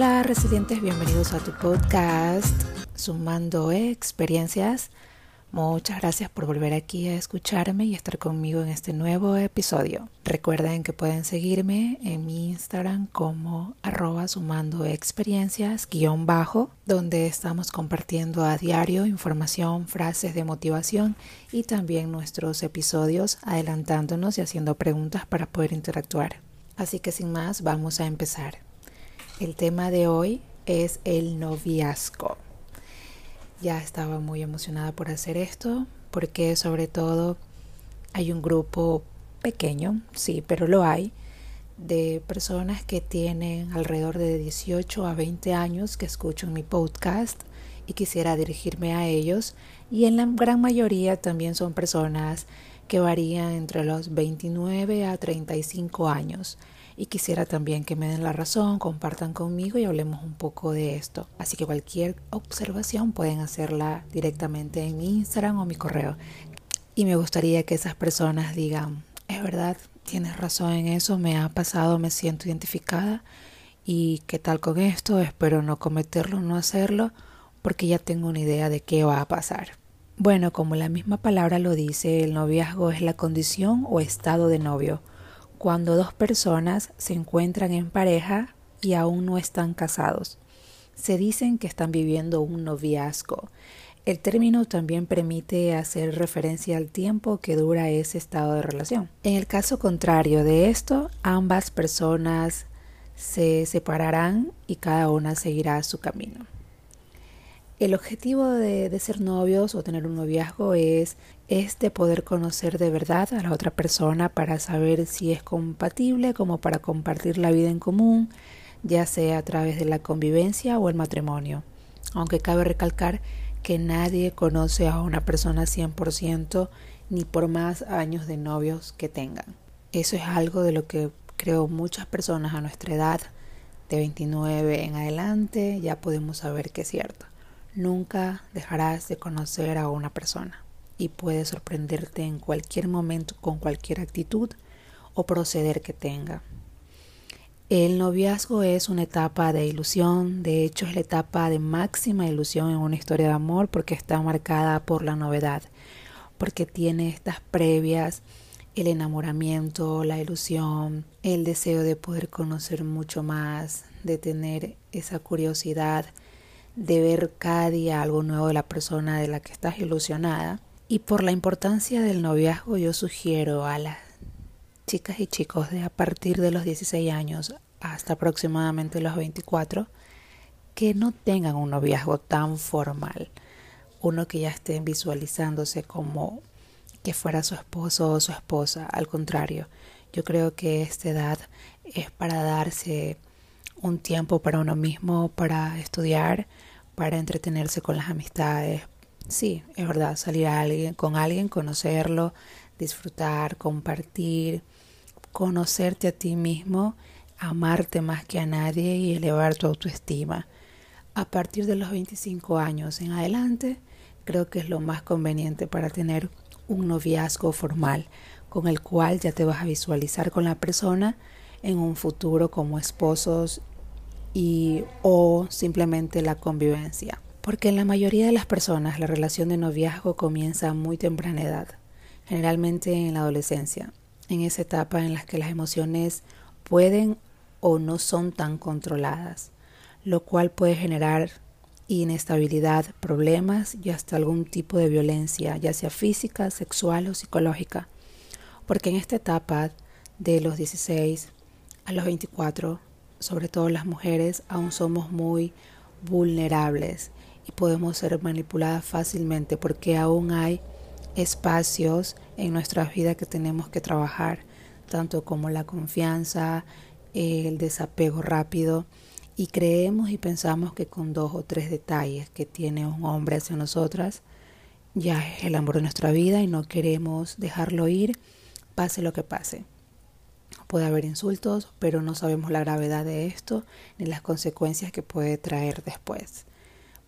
Hola, residentes, bienvenidos a tu podcast Sumando Experiencias. Muchas gracias por volver aquí a escucharme y estar conmigo en este nuevo episodio. Recuerden que pueden seguirme en mi Instagram como arroba sumando experiencias guion bajo, donde estamos compartiendo a diario información, frases de motivación y también nuestros episodios adelantándonos y haciendo preguntas para poder interactuar. Así que sin más, vamos a empezar. El tema de hoy es el noviazgo. Ya estaba muy emocionada por hacer esto porque sobre todo hay un grupo pequeño, sí, pero lo hay, de personas que tienen alrededor de 18 a 20 años que escuchan mi podcast y quisiera dirigirme a ellos y en la gran mayoría también son personas que varían entre los 29 a 35 años y quisiera también que me den la razón, compartan conmigo y hablemos un poco de esto. Así que cualquier observación pueden hacerla directamente en mi Instagram o mi correo. Y me gustaría que esas personas digan, es verdad, tienes razón en eso, me ha pasado, me siento identificada y qué tal con esto, espero no cometerlo, no hacerlo, porque ya tengo una idea de qué va a pasar. Bueno, como la misma palabra lo dice, el noviazgo es la condición o estado de novio cuando dos personas se encuentran en pareja y aún no están casados. Se dicen que están viviendo un noviazgo. El término también permite hacer referencia al tiempo que dura ese estado de relación. En el caso contrario de esto, ambas personas se separarán y cada una seguirá su camino. El objetivo de, ser novios o tener un noviazgo es, este poder conocer de verdad a la otra persona para saber si es compatible como para compartir la vida en común, ya sea a través de la convivencia o el matrimonio. Aunque cabe recalcar que nadie conoce a una persona 100% ni por más años de novios que tengan. Eso es algo de lo que creo muchas personas a nuestra edad, de 29 en adelante, ya podemos saber que es cierto. Nunca dejarás de conocer a una persona y puede sorprenderte en cualquier momento con cualquier actitud o proceder que tenga. El noviazgo es una etapa de ilusión, de hecho es la etapa de máxima ilusión en una historia de amor porque está marcada por la novedad, porque tiene estas previas, el enamoramiento, la ilusión, el deseo de poder conocer mucho más, de tener esa curiosidad, de ver cada día algo nuevo de la persona de la que estás ilusionada. Y por la importancia del noviazgo yo sugiero a las chicas y chicos de a partir de los 16 años hasta aproximadamente los 24 que no tengan un noviazgo tan formal, uno que ya estén visualizándose como que fuera su esposo o su esposa, al contrario, yo creo que esta edad es para darse un tiempo para uno mismo, para estudiar, para entretenerse con las amistades. Sí, es verdad, salir con alguien, conocerlo, disfrutar, compartir, conocerte a ti mismo, amarte más que a nadie y elevar tu autoestima. A partir de los 25 años en adelante, creo que es lo más conveniente para tener un noviazgo formal con el cual ya te vas a visualizar con la persona en un futuro como esposos y o simplemente la convivencia. Porque en la mayoría de las personas la relación de noviazgo comienza a muy temprana edad, generalmente en la adolescencia, en esa etapa en la que las emociones pueden o no son tan controladas, lo cual puede generar inestabilidad, problemas y hasta algún tipo de violencia, ya sea física, sexual o psicológica. Porque en esta etapa de los 16 a los 24 sobre todo las mujeres, aún somos muy vulnerables y podemos ser manipuladas fácilmente porque aún hay espacios en nuestra vida que tenemos que trabajar, tanto como la confianza, el desapego rápido, y creemos y pensamos que con dos o tres detalles que tiene un hombre hacia nosotras, ya es el amor de nuestra vida y no queremos dejarlo ir, pase lo que pase. Puede haber insultos, pero no sabemos la gravedad de esto ni las consecuencias que puede traer después.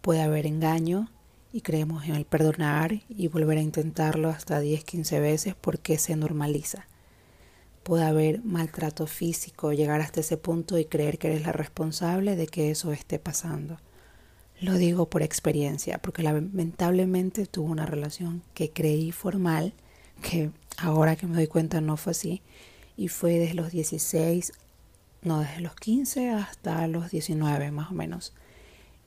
Puede haber engaño y creemos en el perdonar y volver a intentarlo hasta 10, 15 veces porque se normaliza. puede haber maltrato físico, llegar hasta ese punto y creer que eres la responsable de que eso esté pasando. Lo digo por experiencia, porque lamentablemente tuve una relación que creí formal, que ahora que me doy cuenta no fue así, y fue desde los 16, no, desde los 15 hasta los 19 más o menos.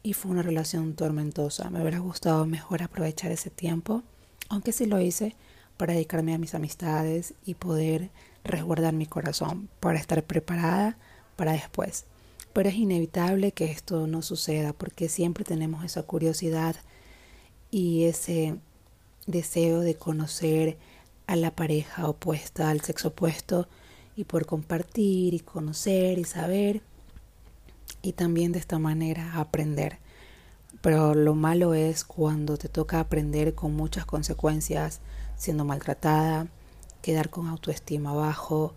Y fue una relación tormentosa. Me hubiera gustado mejor aprovechar ese tiempo, aunque sí lo hice para dedicarme a mis amistades y poder resguardar mi corazón, para estar preparada para después. Pero es inevitable que esto no suceda porque siempre tenemos esa curiosidad y ese deseo de conocer a la pareja opuesta, al sexo opuesto y por compartir y conocer y saber y también de esta manera aprender. Pero lo malo es cuando te toca aprender con muchas consecuencias, siendo maltratada, quedar con autoestima bajo,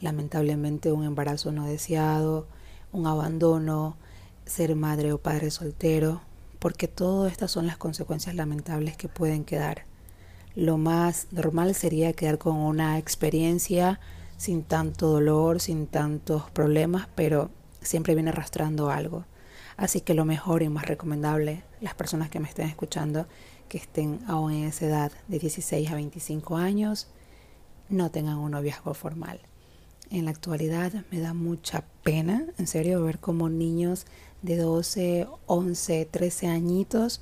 lamentablemente un embarazo no deseado, un abandono, ser madre o padre soltero, porque todas estas son las consecuencias lamentables que pueden quedar. Lo más normal sería quedar con una experiencia sin tanto dolor, sin tantos problemas, pero siempre viene arrastrando algo. Así que lo mejor y más recomendable, las personas que me estén escuchando, que estén aún en esa edad de 16 a 25 años, no tengan un noviazgo formal. En la actualidad me da mucha pena, en serio, ver cómo niños de 12, 11, 13 añitos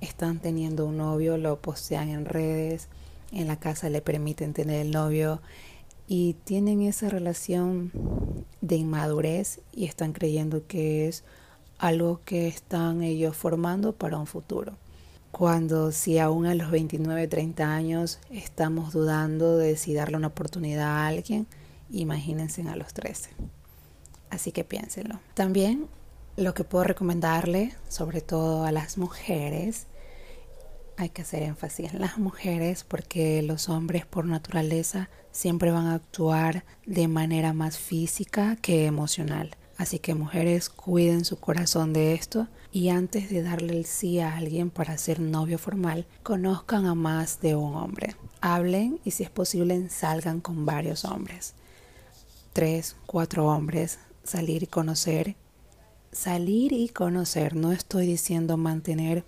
están teniendo un novio, lo postean en redes, en la casa le permiten tener el novio y tienen esa relación de inmadurez y están creyendo que es algo que están ellos formando para un futuro. Cuando si aún a los 29, 30 años estamos dudando de si darle una oportunidad a alguien, imagínense a los 13. Así que piénsenlo. También lo que puedo recomendarle, sobre todo a las mujeres, hay que hacer énfasis en las mujeres porque los hombres por naturaleza siempre van a actuar de manera más física que emocional. Así que mujeres cuiden su corazón de esto y antes de darle el sí a alguien para ser novio formal, conozcan a más de un hombre. Hablen y si es posible salgan con varios hombres tres, cuatro hombres, salir y conocer. Salir y conocer, no estoy diciendo mantener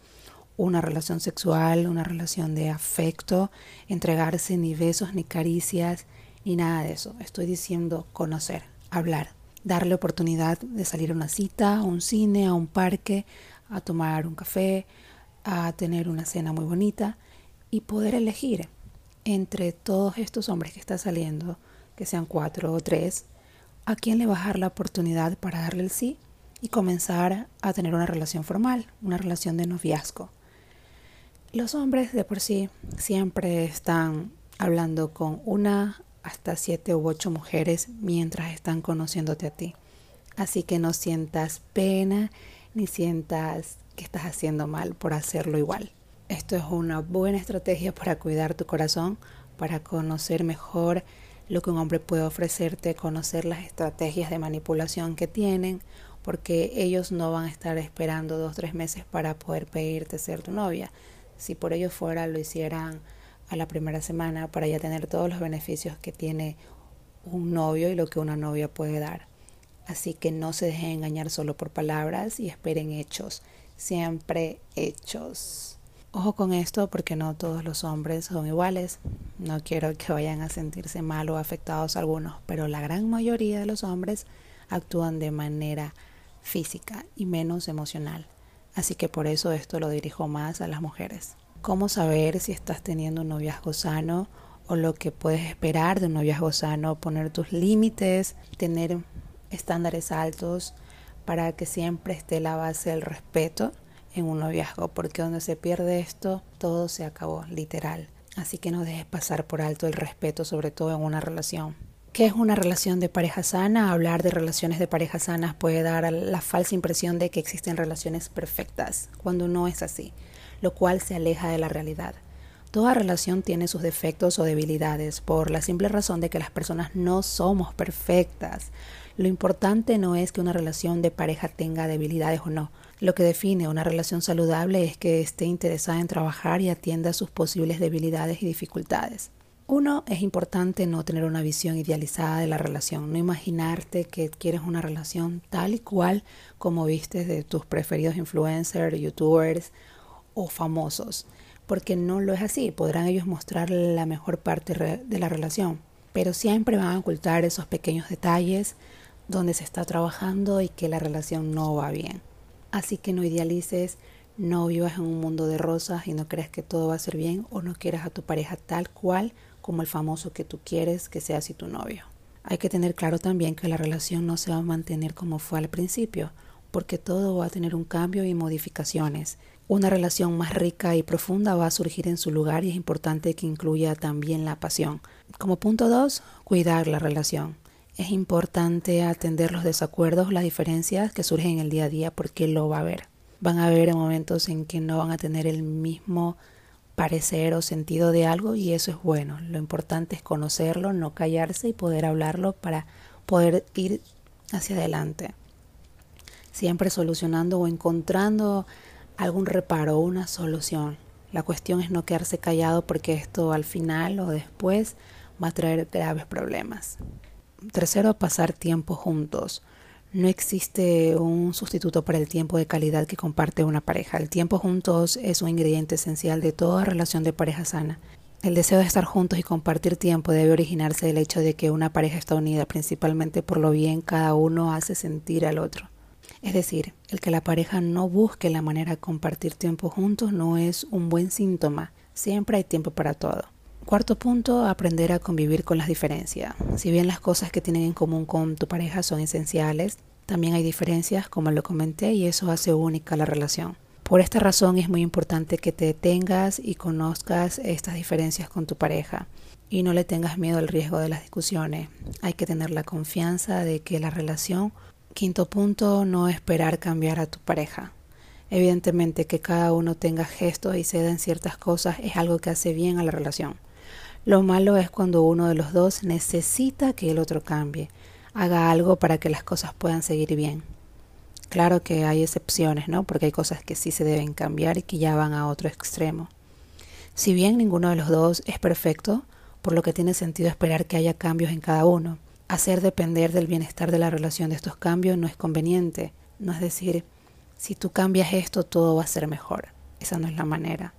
una relación sexual, una relación de afecto, entregarse ni besos ni caricias, ni nada de eso. Estoy diciendo conocer, hablar, darle oportunidad de salir a una cita, a un cine, a un parque, a tomar un café, a tener una cena muy bonita y poder elegir entre todos estos hombres que está saliendo que sean cuatro o tres, a quién le va a dar la oportunidad para darle el sí y comenzar a tener una relación formal, una relación de noviazgo. Los hombres de por sí siempre están hablando con una hasta siete u ocho mujeres mientras están conociéndote a ti. Así que no sientas pena ni sientas que estás haciendo mal por hacerlo igual. Esto es una buena estrategia para cuidar tu corazón, para conocer mejor lo que un hombre puede ofrecerte, conocer las estrategias de manipulación que tienen, porque ellos no van a estar esperando dos o tres meses para poder pedirte ser tu novia. Si por ello fuera, lo hicieran a la primera semana para ya tener todos los beneficios que tiene un novio y lo que una novia puede dar. Así que no se dejen engañar solo por palabras y esperen hechos, siempre hechos. Ojo con esto porque no todos los hombres son iguales. No quiero que vayan a sentirse mal o afectados algunos, pero la gran mayoría de los hombres actúan de manera física y menos emocional. Así que por eso esto lo dirijo más a las mujeres. ¿Cómo saber si estás teniendo un noviazgo sano o lo que puedes esperar de un noviazgo sano? Poner tus límites, tener estándares altos para que siempre esté la base del respeto en un noviazgo, porque donde se pierde esto, todo se acabó, literal. Así que no dejes pasar por alto el respeto, sobre todo en una relación. ¿Qué es una relación de pareja sana? Hablar de relaciones de pareja sanas puede dar la falsa impresión de que existen relaciones perfectas, cuando no es así, lo cual se aleja de la realidad. Toda relación tiene sus defectos o debilidades por la simple razón de que las personas no somos perfectas. Lo importante no es que una relación de pareja tenga debilidades o no, lo que define una relación saludable es que esté interesada en trabajar y atienda sus posibles debilidades y dificultades. Uno, es importante no tener una visión idealizada de la relación, no imaginarte que quieres una relación tal y cual como viste de tus preferidos influencers, youtubers o famosos, porque no lo es así. Podrán ellos mostrar la mejor parte de la relación, pero siempre van a ocultar esos pequeños detalles donde se está trabajando y que la relación no va bien. Así que no idealices, no vivas en un mundo de rosas y no creas que todo va a ser bien o no quieras a tu pareja tal cual como el famoso que tú quieres que sea así tu novio. Hay que tener claro también que la relación no se va a mantener como fue al principio, porque todo va a tener un cambio y modificaciones. Una relación más rica y profunda va a surgir en su lugar y es importante que incluya también la pasión. Como punto dos, cuidar la relación. Es importante atender los desacuerdos, las diferencias que surgen en el día a día porque lo va a haber. Van a haber momentos en que no van a tener el mismo parecer o sentido de algo y eso es bueno. Lo importante es conocerlo, no callarse y poder hablarlo para poder ir hacia adelante. Siempre solucionando o encontrando algún reparo una solución. La cuestión es no quedarse callado porque esto al final o después va a traer graves problemas. Tercero, pasar tiempo juntos. No existe un sustituto para el tiempo de calidad que comparte una pareja. El tiempo juntos es un ingrediente esencial de toda relación de pareja sana. El deseo de estar juntos y compartir tiempo debe originarse del hecho de que una pareja está unida principalmente por lo bien cada uno hace sentir al otro. Es decir, el que la pareja no busque la manera de compartir tiempo juntos no es un buen síntoma. Siempre hay tiempo para todo. Cuarto punto, aprender a convivir con las diferencias. Si bien las cosas que tienen en común con tu pareja son esenciales, también hay diferencias, como lo comenté, y eso hace única la relación. Por esta razón es muy importante que te detengas y conozcas estas diferencias con tu pareja y no le tengas miedo al riesgo de las discusiones. Hay que tener la confianza de que la relación, quinto punto, no esperar cambiar a tu pareja. Evidentemente que cada uno tenga gestos y ceda en ciertas cosas es algo que hace bien a la relación. Lo malo es cuando uno de los dos necesita que el otro cambie, haga algo para que las cosas puedan seguir bien. Claro que hay excepciones, ¿no? Porque hay cosas que sí se deben cambiar y que ya van a otro extremo. Si bien ninguno de los dos es perfecto, por lo que tiene sentido esperar que haya cambios en cada uno. Hacer depender del bienestar de la relación de estos cambios no es conveniente. No es decir, si tú cambias esto, todo va a ser mejor. Esa no es la manera.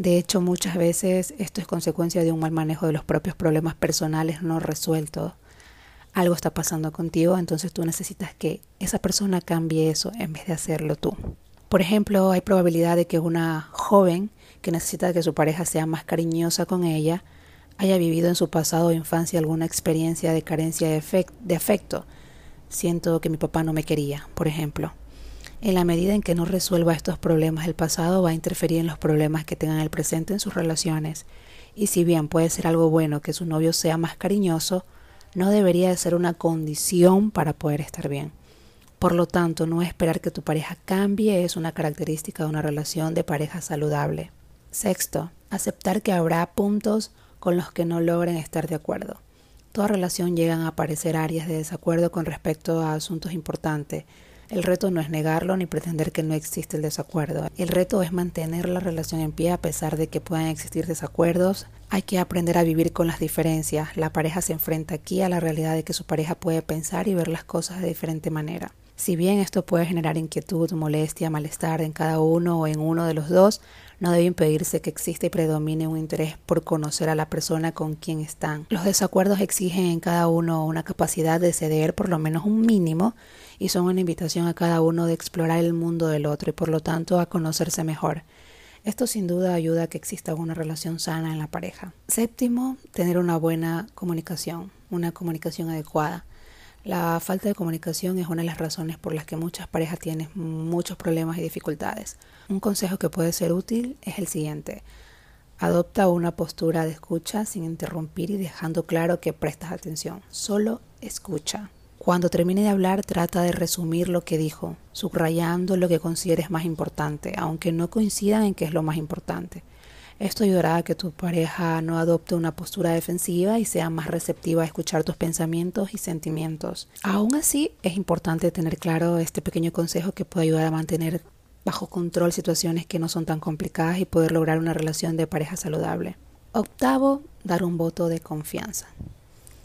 De hecho, muchas veces esto es consecuencia de un mal manejo de los propios problemas personales no resueltos. Algo está pasando contigo, entonces tú necesitas que esa persona cambie eso en vez de hacerlo tú. Por ejemplo, hay probabilidad de que una joven que necesita que su pareja sea más cariñosa con ella haya vivido en su pasado o infancia alguna experiencia de carencia de, de afecto. Siento que mi papá no me quería, por ejemplo. En la medida en que no resuelva estos problemas del pasado, va a interferir en los problemas que tengan el presente en sus relaciones. Y si bien puede ser algo bueno que su novio sea más cariñoso, no debería de ser una condición para poder estar bien. Por lo tanto, no esperar que tu pareja cambie es una característica de una relación de pareja saludable. Sexto, aceptar que habrá puntos con los que no logren estar de acuerdo. Toda relación llegan a aparecer áreas de desacuerdo con respecto a asuntos importantes, el reto no es negarlo ni pretender que no existe el desacuerdo. El reto es mantener la relación en pie a pesar de que puedan existir desacuerdos. Hay que aprender a vivir con las diferencias. La pareja se enfrenta aquí a la realidad de que su pareja puede pensar y ver las cosas de diferente manera. Si bien esto puede generar inquietud, molestia, malestar en cada uno o en uno de los dos, no debe impedirse que exista y predomine un interés por conocer a la persona con quien están. Los desacuerdos exigen en cada uno una capacidad de ceder por lo menos un mínimo y son una invitación a cada uno de explorar el mundo del otro y por lo tanto a conocerse mejor. Esto sin duda ayuda a que exista una relación sana en la pareja. Séptimo, tener una buena comunicación, una comunicación adecuada. La falta de comunicación es una de las razones por las que muchas parejas tienen muchos problemas y dificultades. Un consejo que puede ser útil es el siguiente. Adopta una postura de escucha sin interrumpir y dejando claro que prestas atención. Solo escucha. Cuando termine de hablar, trata de resumir lo que dijo, subrayando lo que consideres más importante, aunque no coincidan en qué es lo más importante. Esto ayudará a que tu pareja no adopte una postura defensiva y sea más receptiva a escuchar tus pensamientos y sentimientos. Aún así, es importante tener claro este pequeño consejo que puede ayudar a mantener bajo control situaciones que no son tan complicadas y poder lograr una relación de pareja saludable. Octavo, dar un voto de confianza.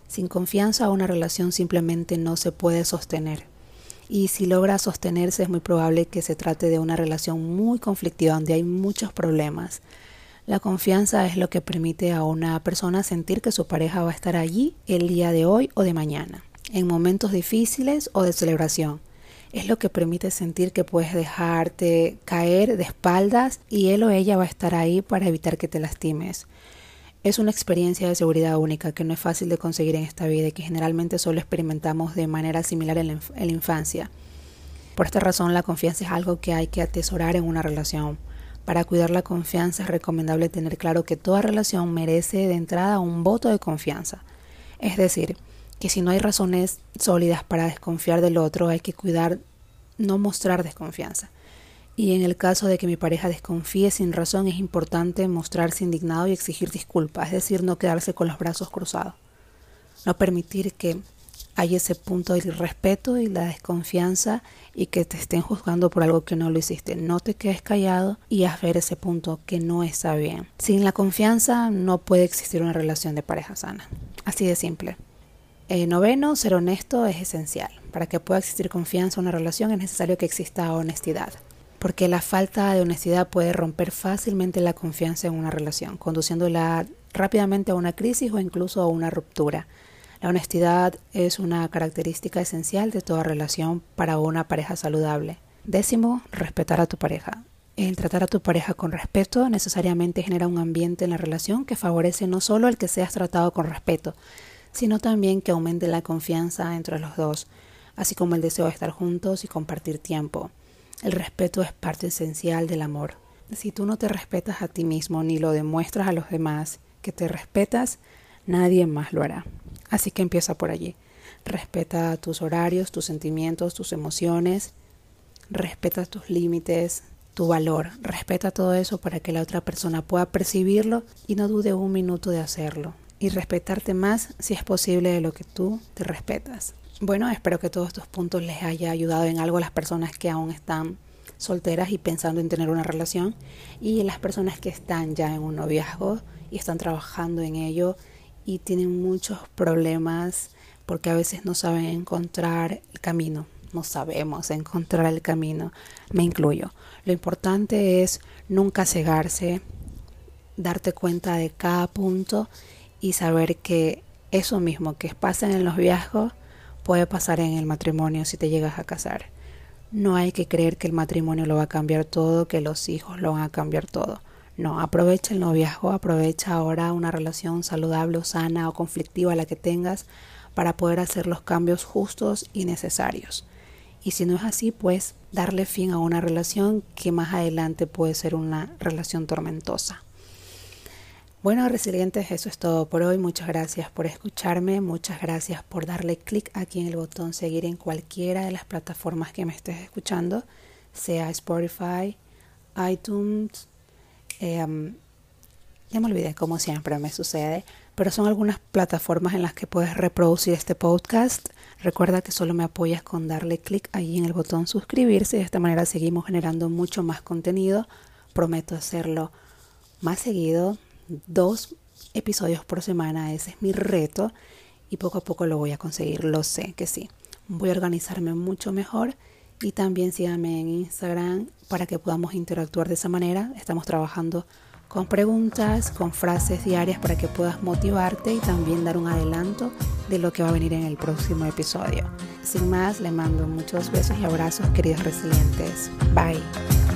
Sin confianza una relación simplemente no se puede sostener. Y si logra sostenerse es muy probable que se trate de una relación muy conflictiva donde hay muchos problemas. La confianza es lo que permite a una persona sentir que su pareja va a estar allí el día de hoy o de mañana, en momentos difíciles o de celebración. Es lo que permite sentir que puedes dejarte caer de espaldas y él o ella va a estar ahí para evitar que te lastimes. Es una experiencia de seguridad única que no es fácil de conseguir en esta vida y que generalmente solo experimentamos de manera similar en la, infancia. Por esta razón, la confianza es algo que hay que atesorar en una relación. Para cuidar la confianza es recomendable tener claro que toda relación merece de entrada un voto de confianza. Es decir, que si no hay razones sólidas para desconfiar del otro, hay que cuidar no mostrar desconfianza. Y en el caso de que mi pareja desconfíe sin razón, es importante mostrarse indignado y exigir disculpas, es decir, no quedarse con los brazos cruzados. No permitir que haya ese punto de irrespeto y la desconfianza y que te estén juzgando por algo que no lo hiciste. No te quedes callado y haz ver ese punto que no está bien. Sin la confianza no puede existir una relación de pareja sana. Así de simple. Eh, noveno, ser honesto es esencial. Para que pueda existir confianza en una relación es necesario que exista honestidad porque la falta de honestidad puede romper fácilmente la confianza en una relación, conduciéndola rápidamente a una crisis o incluso a una ruptura. La honestidad es una característica esencial de toda relación para una pareja saludable. Décimo, respetar a tu pareja. El tratar a tu pareja con respeto necesariamente genera un ambiente en la relación que favorece no solo el que seas tratado con respeto, sino también que aumente la confianza entre los dos, así como el deseo de estar juntos y compartir tiempo. El respeto es parte esencial del amor. Si tú no te respetas a ti mismo ni lo demuestras a los demás que te respetas, nadie más lo hará. Así que empieza por allí. Respeta tus horarios, tus sentimientos, tus emociones. Respeta tus límites, tu valor. Respeta todo eso para que la otra persona pueda percibirlo y no dude un minuto de hacerlo. Y respetarte más si es posible de lo que tú te respetas. Bueno, espero que todos estos puntos les haya ayudado en algo a las personas que aún están solteras y pensando en tener una relación y las personas que están ya en un noviazgo y están trabajando en ello y tienen muchos problemas porque a veces no saben encontrar el camino, no sabemos encontrar el camino, me incluyo. Lo importante es nunca cegarse, darte cuenta de cada punto y saber que eso mismo que pasa en los viajes puede pasar en el matrimonio si te llegas a casar. No hay que creer que el matrimonio lo va a cambiar todo, que los hijos lo van a cambiar todo. No, aprovecha el noviazgo, aprovecha ahora una relación saludable o sana o conflictiva la que tengas para poder hacer los cambios justos y necesarios. Y si no es así, pues darle fin a una relación que más adelante puede ser una relación tormentosa. Bueno, resilientes, eso es todo por hoy. Muchas gracias por escucharme. Muchas gracias por darle clic aquí en el botón seguir en cualquiera de las plataformas que me estés escuchando, sea Spotify, iTunes. Em, ya me olvidé, como siempre me sucede, pero son algunas plataformas en las que puedes reproducir este podcast. Recuerda que solo me apoyas con darle clic ahí en el botón suscribirse. De esta manera seguimos generando mucho más contenido. Prometo hacerlo más seguido dos episodios por semana, ese es mi reto y poco a poco lo voy a conseguir, lo sé que sí. Voy a organizarme mucho mejor y también síganme en Instagram para que podamos interactuar de esa manera. Estamos trabajando con preguntas, con frases diarias para que puedas motivarte y también dar un adelanto de lo que va a venir en el próximo episodio. Sin más, le mando muchos besos y abrazos, queridos resilientes. Bye.